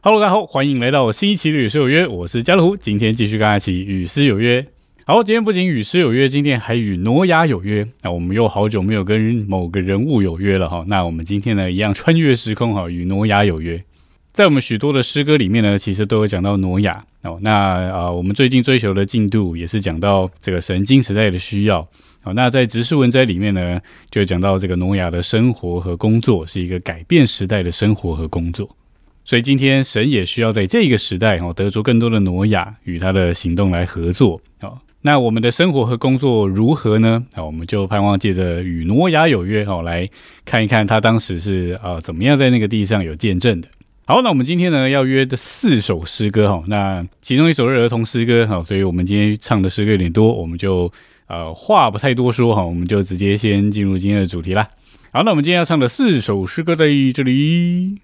Hello，大家好，欢迎来到新一期的与诗有约，我是家乐福，今天继续跟大家一起与诗有约。好，今天不仅与诗有约，今天还与挪亚有约。那我们又好久没有跟某个人物有约了哈。那我们今天呢，一样穿越时空哈，与挪亚有约。在我们许多的诗歌里面呢，其实都有讲到挪亚哦。那啊，我们最近追求的进度也是讲到这个神经时代的需要。那在直视文摘里面呢，就讲到这个挪亚的生活和工作是一个改变时代的生活和工作。所以今天神也需要在这个时代哦，得出更多的挪亚与他的行动来合作哦。那我们的生活和工作如何呢？啊，我们就盼望借着与挪亚有约哦，来看一看他当时是啊怎么样在那个地上有见证的。好，那我们今天呢要约的四首诗歌哈，那其中一首是儿童诗歌哈，所以我们今天唱的诗歌有点多，我们就呃话不太多说哈，我们就直接先进入今天的主题啦。好，那我们今天要唱的四首诗歌在这里，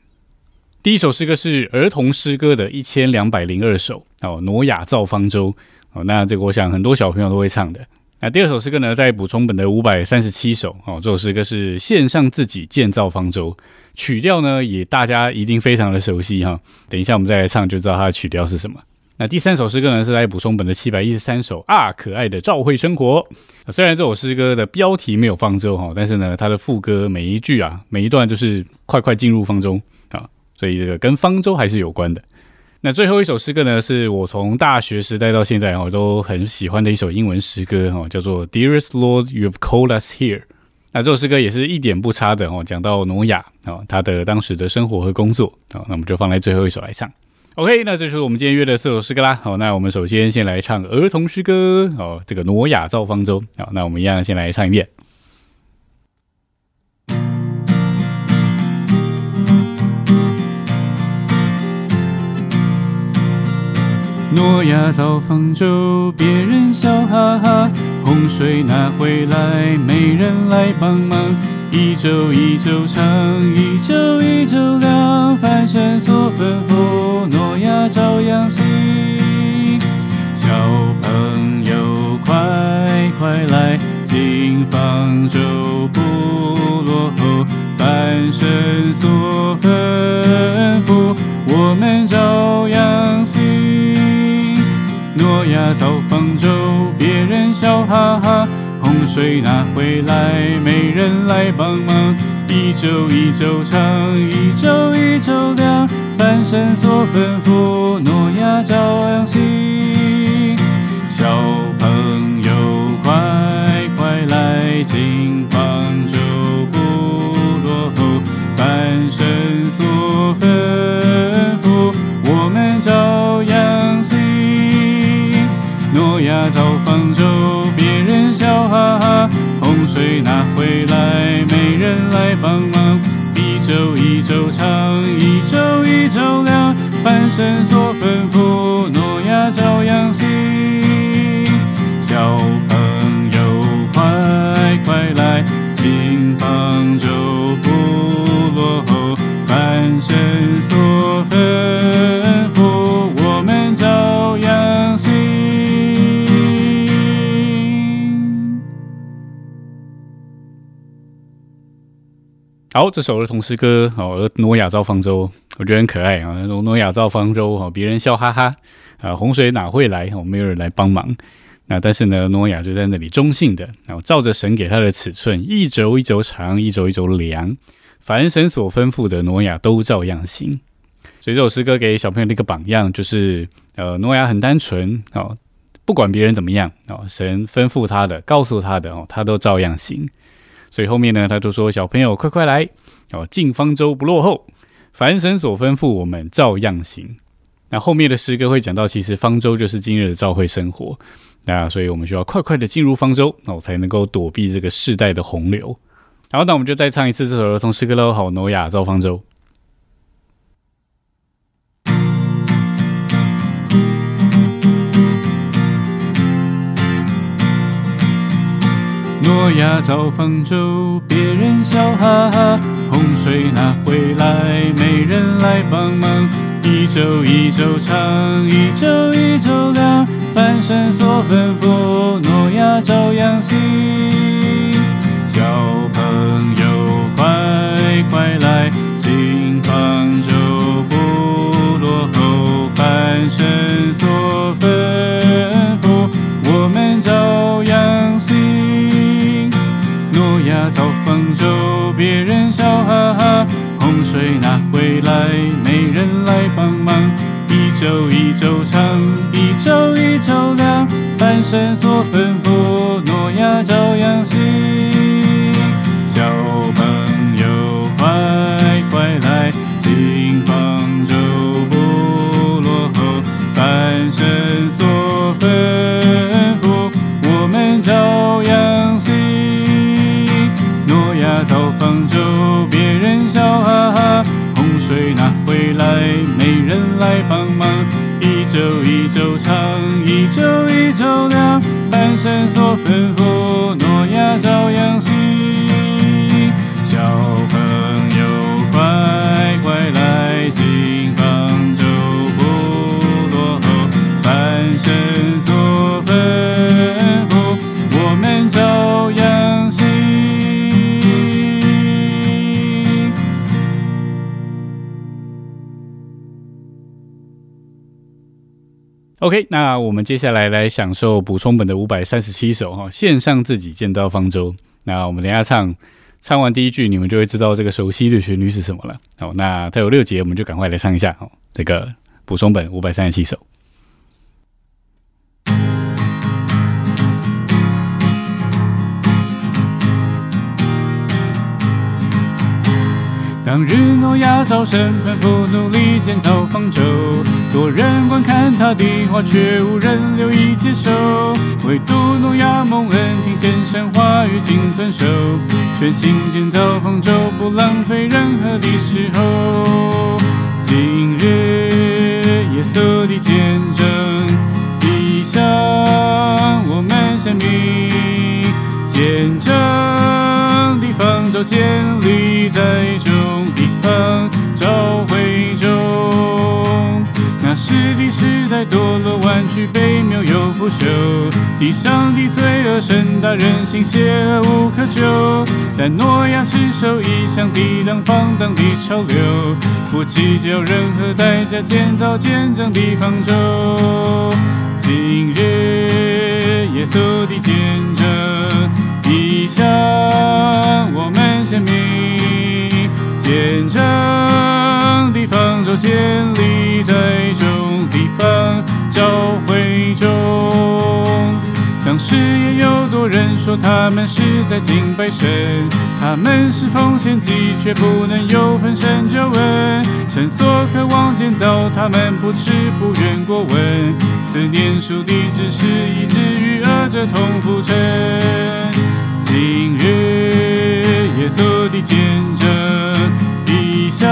第一首诗歌是儿童诗歌的一千两百零二首哦，挪亚造方舟。哦，那这个我想很多小朋友都会唱的。那第二首诗歌呢，在补充本的五百三十七首哦，这首诗歌是献上自己建造方舟，曲调呢也大家一定非常的熟悉哈。等一下我们再来唱就知道它的曲调是什么。那第三首诗歌呢，是来补充本的七百一十三首啊，可爱的照会生活。虽然这首诗歌的标题没有方舟哈，但是呢，它的副歌每一句啊，每一段就是快快进入方舟啊，所以这个跟方舟还是有关的。那最后一首诗歌呢，是我从大学时代到现在哦都很喜欢的一首英文诗歌哦，叫做 Dearest Lord, You've Called Us Here。那这首诗歌也是一点不差的哦，讲到挪亚哦他的当时的生活和工作哦，那我们就放在最后一首来唱。OK，那这就是我们今天约的四首诗歌啦。好，那我们首先先来唱儿童诗歌哦，这个挪亚造方舟。好，那我们一样先来唱一遍。诺亚造方舟，别人笑哈哈。洪水拿回来，没人来帮忙。一周一周长，一周一周亮。凡神所吩咐，诺亚照样行。小朋友快快来进方舟，不落后。凡神所吩咐，我们照样行。诺亚造方舟，别人笑哈哈。水拿回来，没人来帮忙。一周一周长，一周一周亮。翻身做吩咐，诺亚照样行。小朋友快一周，一周一周亮。凡神所吩咐，诺亚照样行。好，这首儿童诗歌哦，诺亚造方舟，我觉得很可爱啊。诺诺亚造方舟哈，别人笑哈哈啊，洪水哪会来？我，没有人来帮忙。那但是呢，诺亚就在那里中性的，然后照着神给他的尺寸，一轴一轴长，一轴一轴量，凡神所吩咐的，诺亚都照样行。所以这首诗歌给小朋友的一个榜样，就是呃，诺亚很单纯哦，不管别人怎么样哦，神吩咐他的，告诉他的哦，他都照样行。所以后面呢，他就说：“小朋友，快快来哦，进方舟不落后，凡神所吩咐，我们照样行。”那后面的诗歌会讲到，其实方舟就是今日的教会生活。那所以我们需要快快的进入方舟，那我才能够躲避这个世代的洪流。好，那我们就再唱一次这首儿童诗歌喽。好，诺亚造方舟。诺亚造方舟，别人笑哈哈。洪水拿回来，没人来帮忙。一周一周长，一周一周亮。翻身做吩咐，诺亚照样行。回来，没人来帮忙。一周一周长，一周一周亮。半生所吩咐，诺亚照样行。来帮忙。一周一周长，一周一周亮。半生所吩咐，诺亚照样行。小朋友快快来，OK，那我们接下来来享受补充本的五百三十七首哈，献上自己建造方舟。那我们等下唱，唱完第一句，你们就会知道这个熟悉的旋律是什么了。好，那它有六节，我们就赶快来唱一下哦。这个补充本五百三十七首。当日诺亚早晨吩咐努力建造方舟，多人观看他的话，却无人留意接受。唯独诺亚蒙恩听见神话语，尽遵守，全心建造方舟，不浪费任何的时候。今日耶稣的见证，地上我们生命见证的方舟建立在众地方召回。是的时代堕落弯曲悲谬又腐朽，地上的罪恶深大人心邪恶无可救。但诺亚是手一向抵挡放荡的潮流，不计较任何代价建造见证的方舟。今日耶稣的见证，地上我们生命见证的方舟建立在众地方教会中。当时也有多人说他们是在敬拜神，他们是奉献祭，却不能有分神救恩。神所渴望建造，他们不吃不愿过问。思念属地只是以至于恶者同浮沉。今日耶稣的见证，地上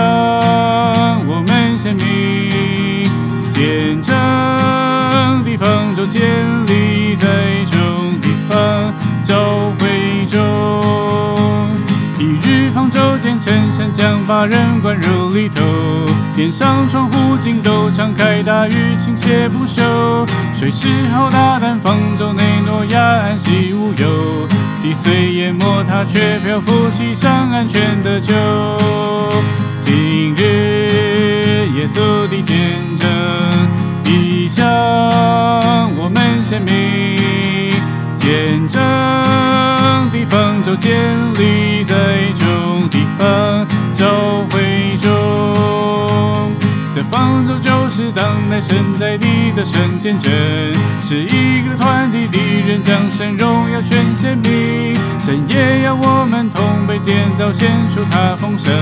我们生命见证的方舟建立在众地方教会中。一日方舟建成，神将把人关入里头，天上窗户尽都敞开，大雨倾泻不休。水势浩大，但方舟内诺亚安息无忧。地虽淹没，他却漂浮其上，安全的救。今日耶稣的见证，地上我们生命见证的方舟建立在众地方教会中。这方舟就是当代神在地的神见证，是一体的人将神荣耀全显明。神也要我们同被建造，献出他丰盛，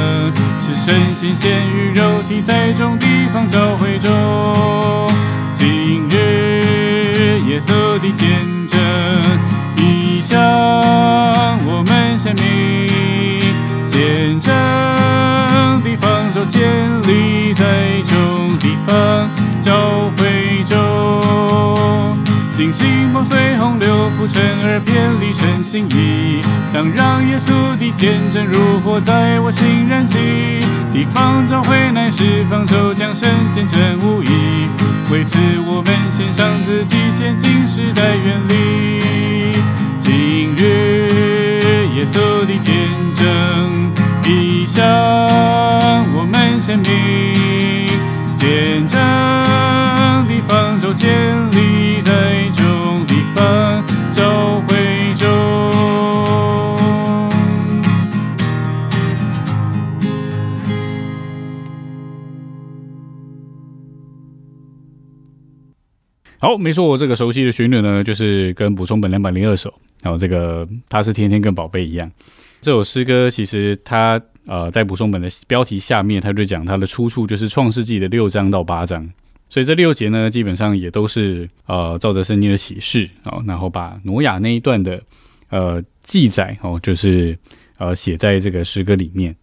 是神仙仙与肉体，在众地方教会中。今日夜色的见证，以上我们生命见证的方舟建立在众地方教会中。惊心梦碎洪流浮沉而偏离身心意，当让耶稣的见证如火在我心燃起。地方召回乃是方舟，将神见证无疑。为此我们好，没错，我这个熟悉的旋律呢，就是跟补充本两百零二首，然后这个它是天天跟宝贝一样。这首诗歌其实它呃在补充本的标题下面，它就讲它的出处就是创世纪的六章到八章，所以这六节呢基本上也都是呃照着圣经的启示哦，然后把挪亚那一段的呃记载哦，就是呃写在这个诗歌里面。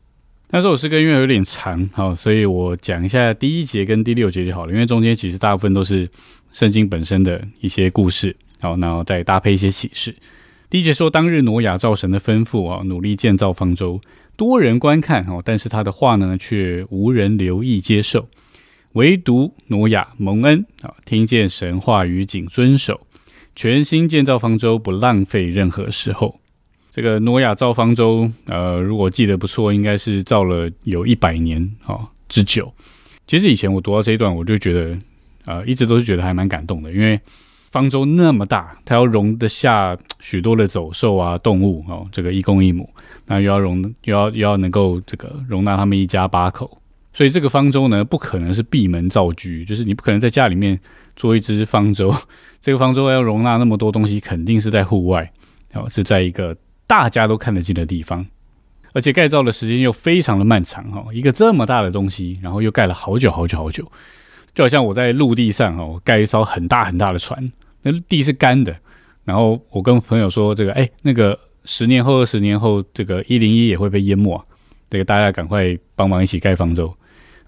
那这首诗歌因为有点长哦，所以我讲一下第一节跟第六节就好了，因为中间其实大部分都是圣经本身的一些故事，好，然后再搭配一些启示。第一节说，当日挪亚照神的吩咐啊，努力建造方舟，多人观看哦，但是他的话呢，却无人留意接受，唯独挪亚蒙恩啊，听见神话语，谨遵守，全心建造方舟，不浪费任何时候。这个挪亚造方舟，呃，如果记得不错，应该是造了有一百年哦之久。其实以前我读到这一段，我就觉得，呃，一直都是觉得还蛮感动的，因为。方舟那么大，它要容得下许多的走兽啊、动物哦，这个一公一母，那又要容又要又要能够这个容纳他们一家八口，所以这个方舟呢，不可能是闭门造车，就是你不可能在家里面做一只方舟。这个方舟要容纳那么多东西，肯定是在户外，哦，是在一个大家都看得见的地方，而且盖造的时间又非常的漫长哦，一个这么大的东西，然后又盖了好久好久好久。就好像我在陆地上哦，盖一艘很大很大的船，那地是干的。然后我跟朋友说：“这个，哎，那个十年后、二十年后，这个一零一也会被淹没，这个大家赶快帮忙一起盖方舟。”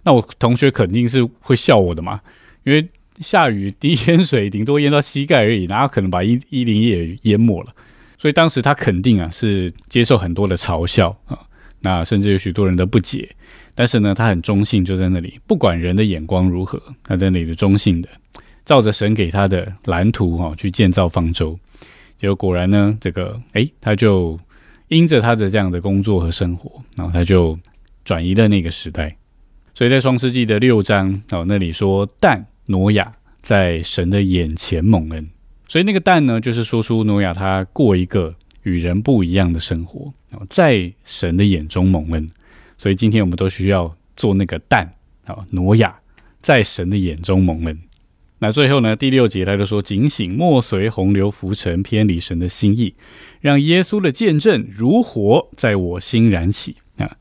那我同学肯定是会笑我的嘛，因为下雨滴淹水，顶多淹到膝盖而已，哪有可能把一一零一也淹没了？所以当时他肯定啊是接受很多的嘲笑啊，那甚至有许多人的不解。但是呢，他很中性，就在那里，不管人的眼光如何，他在那里中性的，照着神给他的蓝图哈去建造方舟。结果果然呢，这个哎，他就因着他的这样的工作和生活，然后他就转移了那个时代。所以在双世纪的六章哦，那里说但挪亚在神的眼前蒙恩，所以那个但呢，就是说出挪亚他过一个与人不一样的生活，在神的眼中蒙恩。所以今天我们都需要做那个蛋啊，挪亚在神的眼中蒙恩。那最后呢，第六节他就说：“警醒，莫随洪流浮沉，偏离神的心意，让耶稣的见证如火在我心燃起。”啊，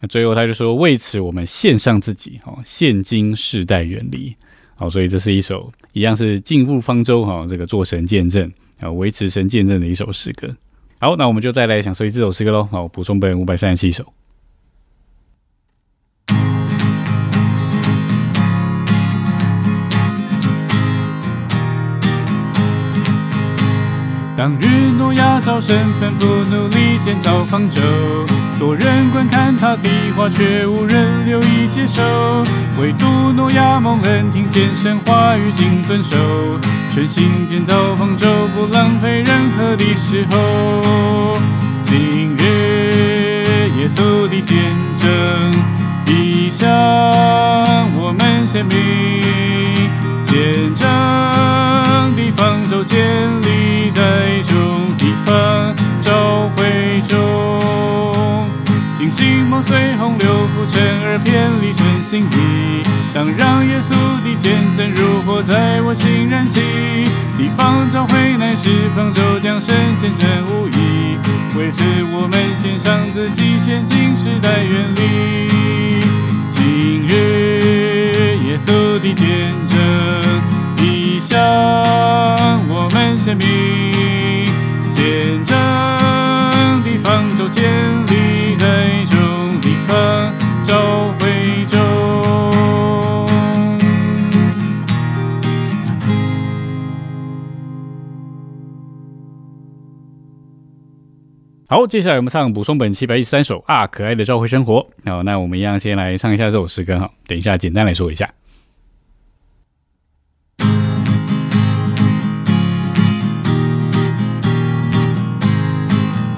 那最后他就说：“为此我们献上自己，哦，现今世代远离。”好，所以这是一首一样是进入方舟哈，这个做神见证啊，维持神见证的一首诗歌。好，那我们就再来享受这首诗歌喽。好，补充本五百三十七首。当日诺亚早神吩咐努力建造方舟，多人观看他的话，却无人留意接受。唯独诺亚蒙恩听见神话语，谨遵守，全心建造方舟，不浪费任何的时候。今日耶稣的见证，已向我们显明，见证的方舟建立。梦随洪流浮沉而偏离神心意。当让耶稣的见证如火在我心燃起，地方召会乃是方舟，将神见证无疑。为此我们献上自己，现今时代远离。今日耶稣的见证已向我们显明。见证的方舟建好，接下来我们唱补充本七百一十三首啊，可爱的教会生活。好，那我们一样先来唱一下这首诗歌哈。等一下，简单来说一下。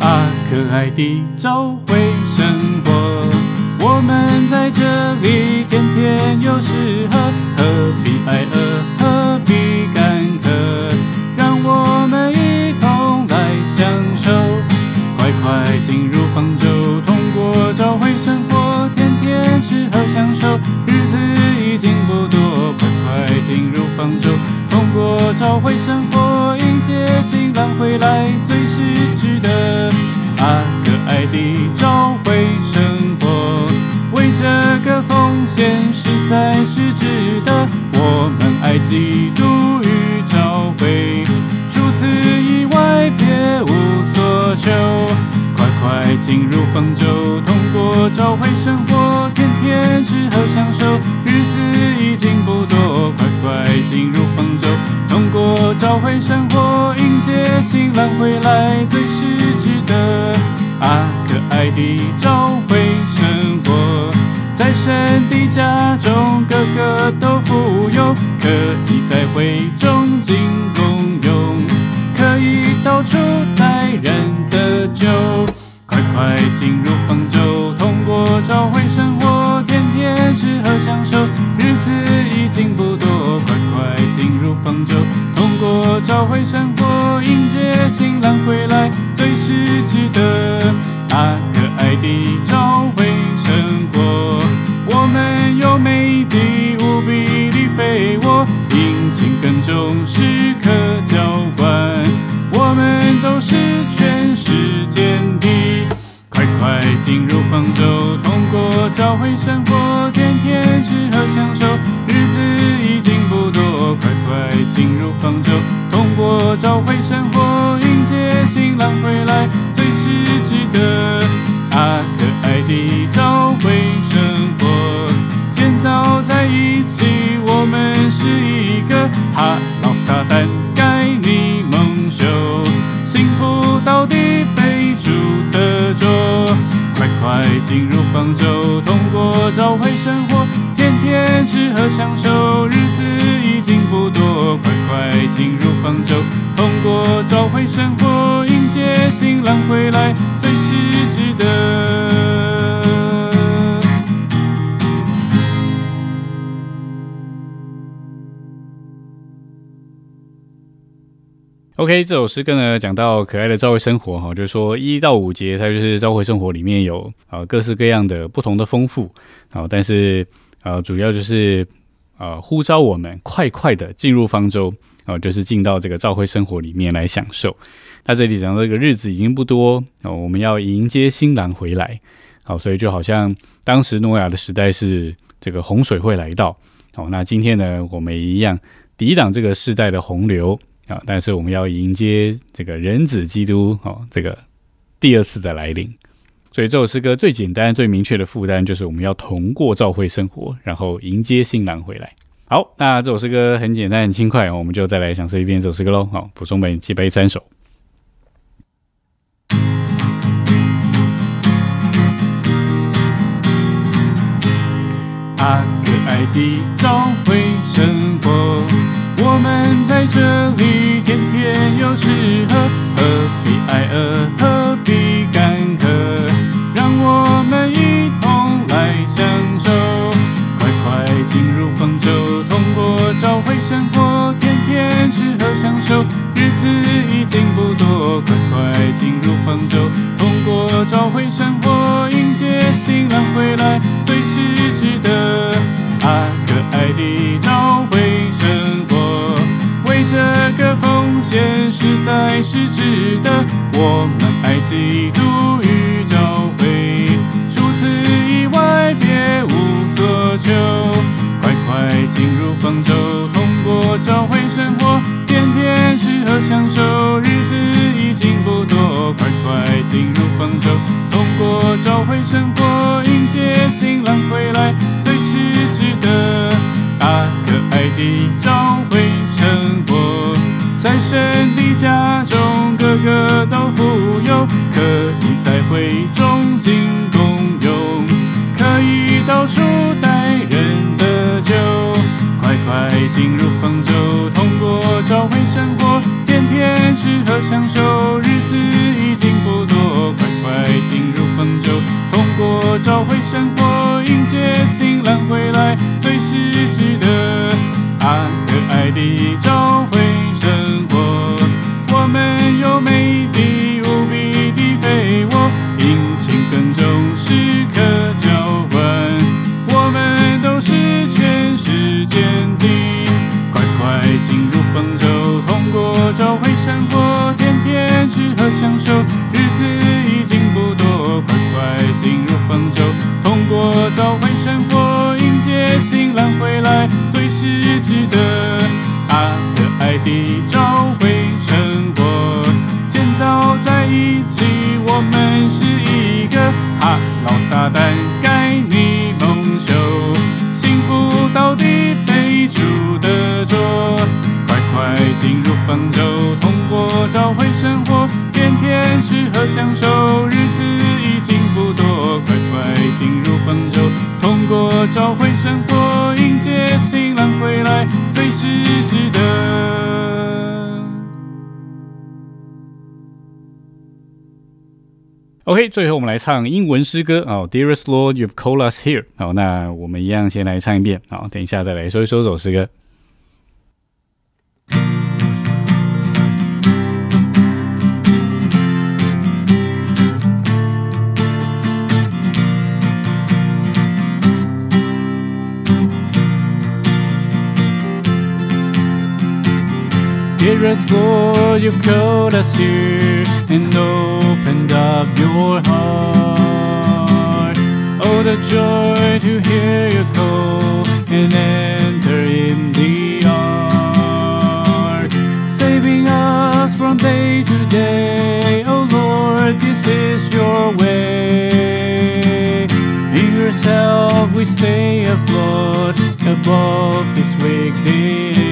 啊可爱的朝会生活，我们在这里天天有吃喝何必挨饿，何必干渴？快进入方舟，通过找回生活，天天吃喝享受，日子已经不多，快快进入方舟，通过。找回生活，迎接新郎回来，最是值得。啊，可爱的找回生活，为这个奉献实在是值得。我们爱基督与找回，除此以外别无快快进入方舟，通过找回生活，天天吃喝享受，日子已经不多。快快进入方舟，通过找回生活，迎接新郎回来，最是值得。啊，可爱的找回生活，在神的家中，个个都富有，可以在会中尽快进入方舟，通过找回生活，天天吃喝享受，日子已经不多。快快进入方舟，通过找回生活，迎接新郎回来，最是值得。啊，可爱的进入方舟，通过找回生 OK，这首诗歌呢讲到可爱的召会生活哈，就是说一到五节，它就是召会生活里面有啊各式各样的不同的丰富啊，但是呃主要就是呃呼召我们快快的进入方舟啊，就是进到这个召会生活里面来享受。那这里讲到这个日子已经不多哦，我们要迎接新郎回来，好，所以就好像当时诺亚的时代是这个洪水会来到，好，那今天呢我们一样抵挡这个世代的洪流。啊！但是我们要迎接这个人子基督哦，这个第二次的来临。所以这首诗歌最简单、最明确的负担就是我们要同过教会生活，然后迎接新郎回来。好，那这首诗歌很简单、很轻快，我们就再来享受一遍这首诗歌喽。好，补充本七杯三首。啊，可爱的找回生。们在这里天天有吃喝，何必挨饿，何必干渴？过找回生活，迎接新郎回来，最是值得。啊，可爱的找回生活，在神的家中，个个都富有，可以在会中尽功用，可以到处带人的酒。快快进找回生活，迎接新郎回来，最是值得。啊，可爱的找回来盖你蒙羞，幸福到底被出得着，快快进入方舟，通过找回生活，天天吃喝享受，日子已经不多，快快进入方舟，通过找回生活，迎接新郎归来，最是值得。OK，最后我们来唱英文诗歌哦，Dearest Lord, You've called us here。好，那我们一样先来唱一遍，好，等一下再来说一说这首诗歌。Dearest Lord, you've called us here and opened up your heart. Oh, the joy to hear you call and enter in the ark. Saving us from day to day. Oh, Lord, this is your way. In yourself we stay afloat above this age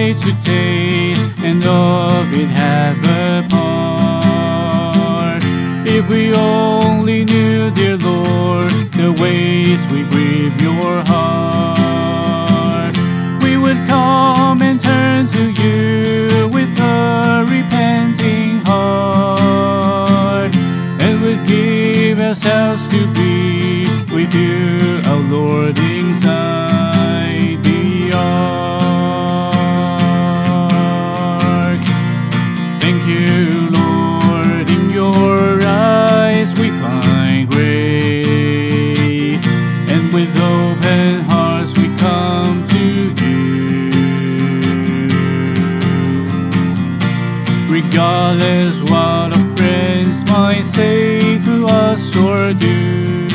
to taste and of it have a part. If we only knew, dear Lord, the ways we grieve your heart, we would come and turn to you with a repenting heart and would give ourselves to be with you, our Lord, inside the ark. Say to us or do.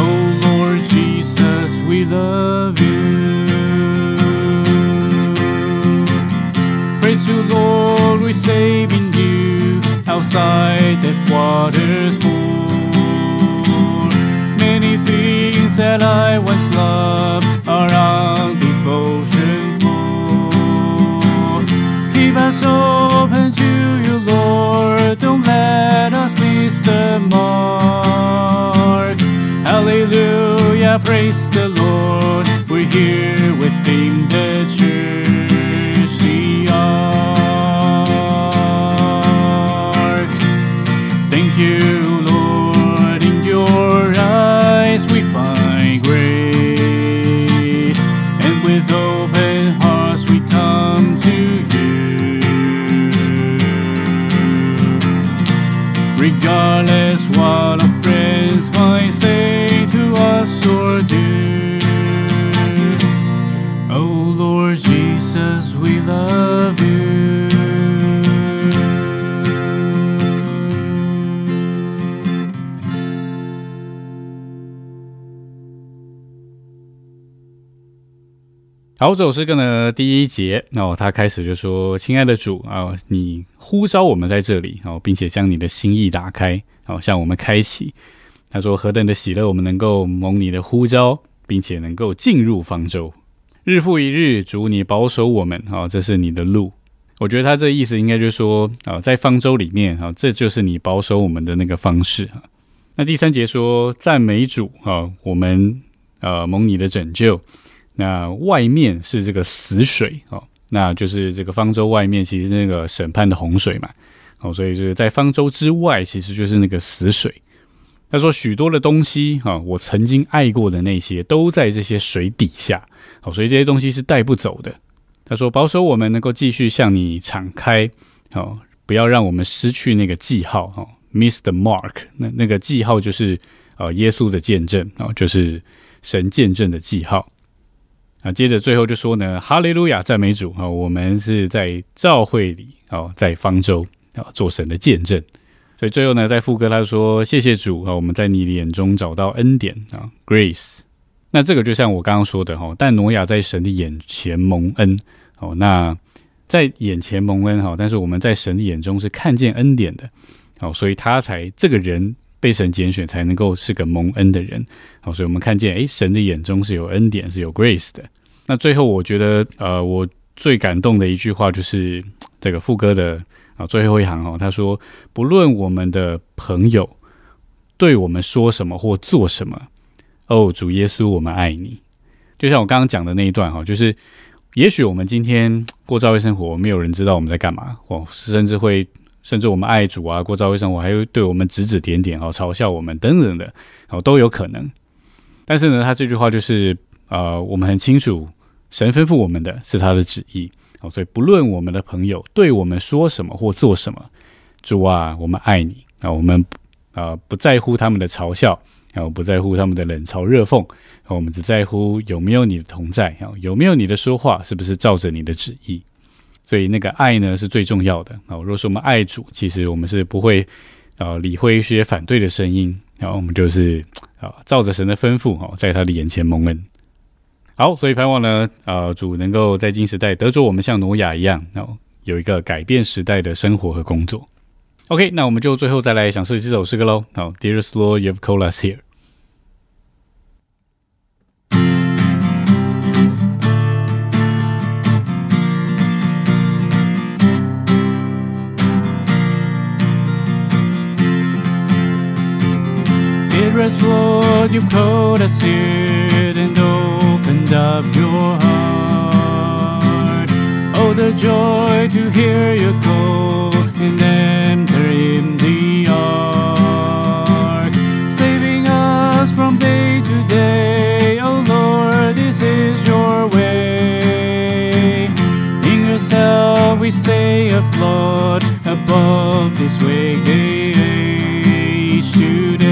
Oh Lord Jesus, we love you. Praise you, Lord, we save in you. Outside that water's full. Praise the Lord. We're here within the 好，这首诗歌呢，第一节哦，他开始就说：“亲爱的主啊、你呼召我们在这里哦，并且将你的心意打开，哦，向我们开启。”他说：“何等的喜乐，我们能够蒙你的呼召，并且能够进入方舟。日复一日，主你保守我们，哦，这是你的路。”我觉得他这意思应该就是说，啊、在方舟里面啊、这就是你保守我们的那个方式啊。那第三节说：“赞美主啊、我们呃蒙你的拯救。”那外面是这个死水哦，那就是这个方舟外面其实那个审判的洪水嘛，哦，所以就是在方舟之外，其实就是那个死水。他说许多的东西哈、我曾经爱过的那些都在这些水底下，好，所以这些东西是带不走的。他说保守我们能够继续向你敞开，好，不要让我们失去那个记号，哈，miss the mark。那那个记号就是呃耶稣的见证，哦，就是神见证的记号。那，接着最后就说呢，哈利路亚，赞美主啊！我们是在教会里哦，在方舟啊做神的见证。所以最后呢，在副歌他说：“谢谢主啊，我们在你的眼中找到恩典啊，Grace。”那这个就像我刚刚说的哈，但挪亚在神的眼前蒙恩哦，那在眼前蒙恩哈，但是我们在神的眼中是看见恩典的，哦，所以他才这个人被神拣选，才能够是个蒙恩的人。好，所以我们看见，诶，神的眼中是有恩典，是有 grace 的。那最后，我觉得，呃，我最感动的一句话就是 这个副歌的啊最后一行哦，他说：“不论我们的朋友对我们说什么或做什么，哦，主耶稣，我们爱你。”就像我刚刚讲的那一段哈，就是也许我们今天过教会生活，没有人知道我们在干嘛，哦，甚至会甚至我们爱主啊，过教会生活，还会对我们指指点点哦，嘲笑我们等等的，哦，都有可能。但是呢，他这句话就是，呃，我们很清楚，神吩咐我们的是他的旨意，哦，所以不论我们的朋友对我们说什么或做什么，主啊，我们爱你啊，我们啊不在乎他们的嘲笑，啊，不在乎他们的冷嘲热讽，我们只在乎有没有你的同在，有没有你的说话，是不是照着你的旨意？所以那个爱呢是最重要的啊。如果说我们爱主，其实我们是不会呃理会一些反对的声音，然后我们就是。啊，照着神的吩咐，哈，在他的眼前蒙恩。好，所以盼望呢，呃，主能够在今时代得着我们像挪亚一样，哦，有一个改变时代的生活和工作。OK，那我们就最后再来享受这首诗歌喽。好，Dearest Lord, you've called us here. Dearest Lord, you called us here and opened up your heart. Oh, the joy to hear you call and enter in the ark. Saving us from day to day, oh Lord, this is your way. In yourself we stay afloat above this wake age today.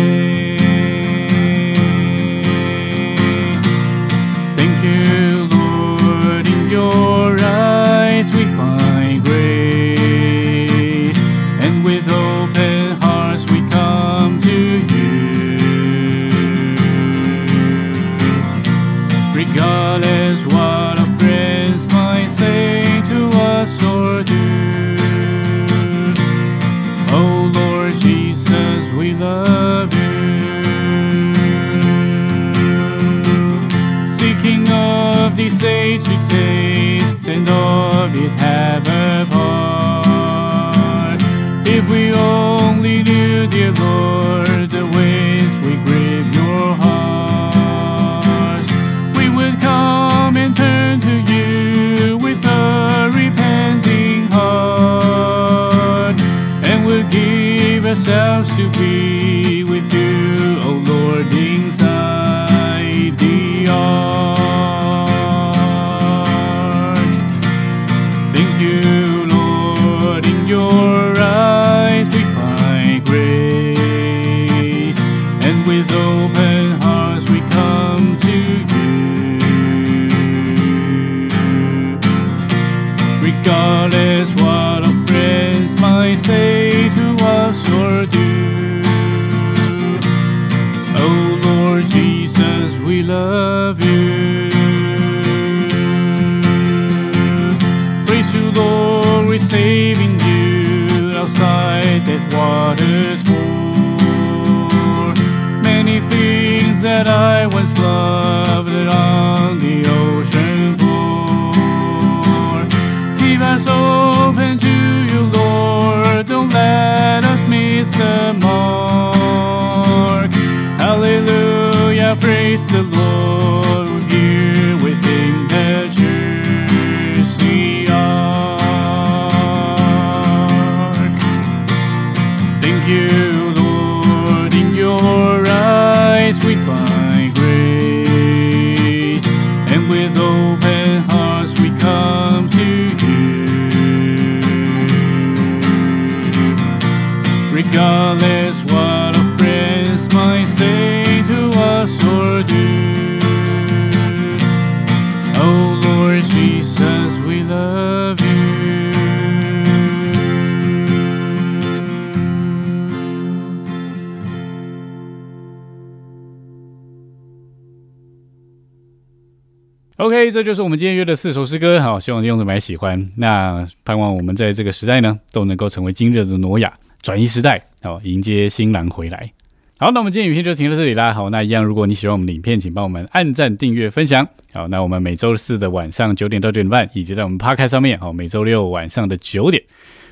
这就是我们今天约的四首诗歌，好，希望听众们喜欢。那盼望我们在这个时代呢，都能够成为今日的挪亚，转移时代，好，迎接新郎回来。好，那我们今天影片就停到这里啦。好，那一样，如果你喜欢我们的影片，请帮我们按赞、订阅、分享。好，那我们每周四的晚上九点到九点半，以及在我们 p 开上面，好，每周六晚上的九点，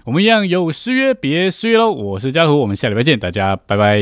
我们一样有失约，别失约喽。我是嘉图，我们下礼拜见，大家拜拜。